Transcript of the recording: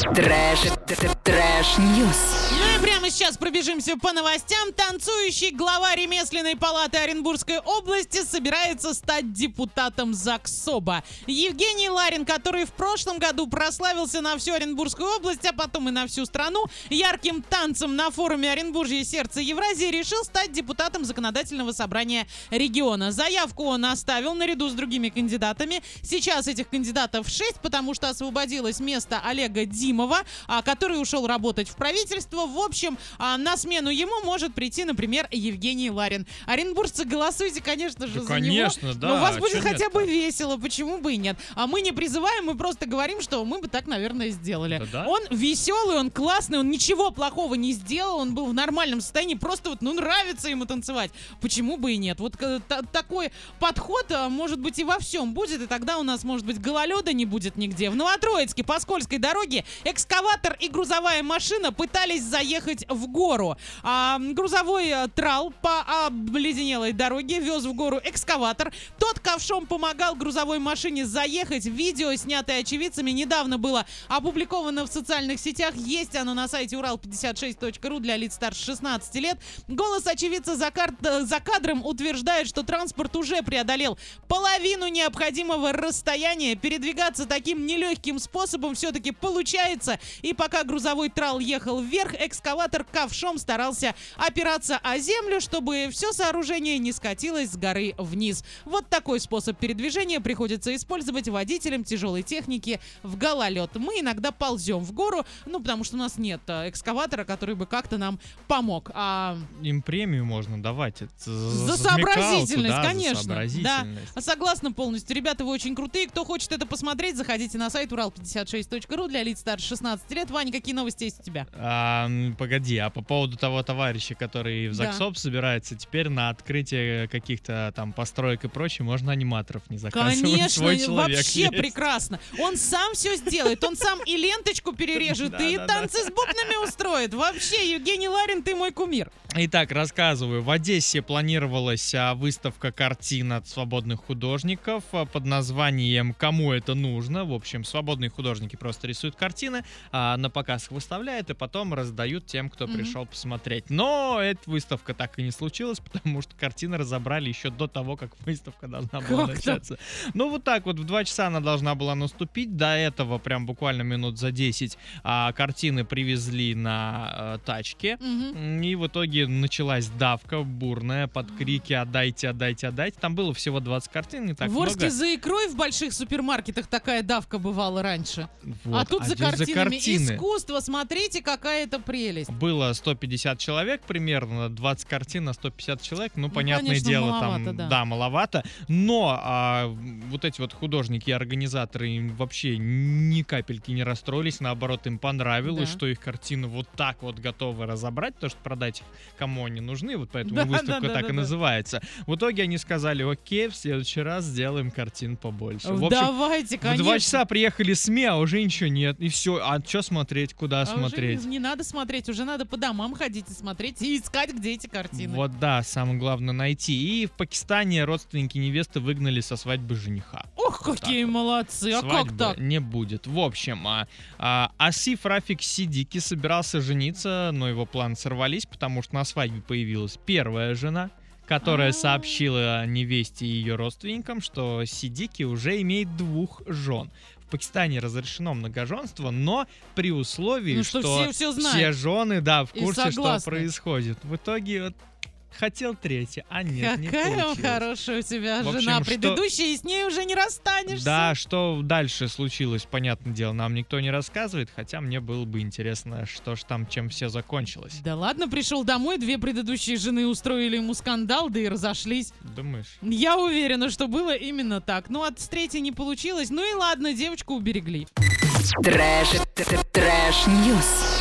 Trash, trash news. Ну и прямо сейчас пробежимся по новостям. Танцующий глава ремесленной палаты Оренбургской области собирается стать депутатом Заксоба. Евгений Ларин, который в прошлом году прославился на всю Оренбургскую область, а потом и на всю страну, ярким танцем на форуме Оренбуржье сердце Евразии решил стать депутатом законодательного собрания региона. Заявку он оставил наряду с другими кандидатами. Сейчас этих кандидатов 6, потому что освободилось место Олега Димова, а, который ушел работать в правительство. В общем, а, на смену ему может прийти, например, Евгений Ларин. Оренбуржцы, голосуйте, конечно же, Да, за конечно, него. да, Но у вас а будет хотя нет-то? бы весело, почему бы и нет. А мы не призываем, мы просто говорим, что мы бы так, наверное, сделали. Да-да. Он веселый, он классный, он ничего плохого не сделал, он был в нормальном состоянии, просто вот, ну, нравится ему танцевать. Почему бы и нет? Вот э, та- такой подход, а, может быть, и во всем будет, и тогда у нас, может быть, гололеда не будет нигде. В Новотроицке по скользкой дороге экскаватор и грузовая машина пытались заехать в гору. А, грузовой э, трал по обледенелой дороге вез в гору экскаватор. Тот ковшом помогал грузовой машине заехать. Видео, снятое очевидцами, недавно было опубликовано в социальных сетях. Есть оно на сайте урал56.ру для лиц старше 16 лет. Голос очевидца за, кар- э, за кадром утверждает, что транспорт уже преодолел половину необходимого расстояния. Передвигаться таким нелегким способом все-таки получается. И пока грузовой трал ехал вверх, экскаватор ковшом старался опираться о землю, чтобы все сооружение не скатилось с горы вниз. Вот такой способ передвижения приходится использовать водителям тяжелой техники в гололед. Мы иногда ползем в гору, ну потому что у нас нет э, экскаватора, который бы как-то нам помог. А Им премию можно давать. За смекалку, сообразительность, да, за конечно. Да, сообразительность. А согласна полностью. Ребята, вы очень крутые. Кто хочет это посмотреть, заходите на сайт урал56.ру для лиц старше 16 лет. Ваня, какие новости есть у тебя? А, погоди, а по поводу того товарища, который в Да. ЗАГСОП собирается, теперь на открытие каких-то там построек и прочее можно аниматоров не заказывать. Конечно, Свой вообще есть. прекрасно. Он сам все сделает. Он сам и ленточку перережет, и танцы с бубнами устроит. Вообще, Евгений Ларин, ты мой кумир. Итак, рассказываю. В Одессе планировалась а, выставка картин от свободных художников а, под названием «Кому это нужно?». В общем, свободные художники просто рисуют картины, а, на показ их выставляют и потом раздают тем, кто Мгм. пришел посмотреть. Но эта выставка так и не случилась, потому что картины разобрали еще до того, как выставка должна была Как начаться. Ну вот так вот, в два часа она должна была наступить. До этого прям буквально минут за 10 а, картины привезли на а, тачке. Мгм. И в итоге началась давка бурная под крики «Отдайте, отдайте, отдайте». Там было всего 20 картин, не так в много. за икрой в больших супермаркетах такая давка бывала раньше. Вот, а тут за картинами. картины. Искусство, смотрите, какая это прелесть. Было 150 человек примерно, 20 картин на 150 человек. Ну, Ну, понятное конечно, дело, там, да. маловато. Но а, вот эти вот художники и организаторы им вообще ни капельки не расстроились. Наоборот, им понравилось, Да. что их картины вот так вот готовы разобрать, потому что продать их кому они нужны. Вот поэтому Да, выставка да, да, так да, и да. называется. В итоге они сказали, окей, в следующий раз сделаем картин побольше. В общем, Давайте, в конечно. два часа приехали СМИ, а уже ничего нет. И все. А что смотреть, куда А уже смотреть? не, не надо смотреть, уже надо по домам ходить и смотреть, и искать, где эти картины. Вот да, самое главное найти. И в Пакистане родственники невесты выгнали со свадьбы жениха. Ох, Вот какие так молодцы, а как Свадьбы так? не будет. В общем, а, а, Асиф Рафик Сидики собирался жениться, но его планы сорвались, потому что на свадьбе появилась первая жена, которая А. сообщила невесте и ее родственникам, что Сидики уже имеет двух жен. В Пакистане разрешено многоженство, но при условии, Ну, что все всё знают. все жены, да, в курсе, что происходит. В итоге вот хотел третий, а нет, не Какая получилось. хорошая у тебя общем, жена что- предыдущая, и с ней уже не расстанешься. Да, что дальше случилось, понятное дело, нам никто не рассказывает, хотя мне было бы интересно, что ж там, чем все закончилось. Да ладно, пришел домой, две предыдущие жены устроили ему скандал, да и разошлись. Думаешь? Я уверена, что было именно так. Ну, от третьей не получилось. Ну и ладно, девочку уберегли. Trash, trash news.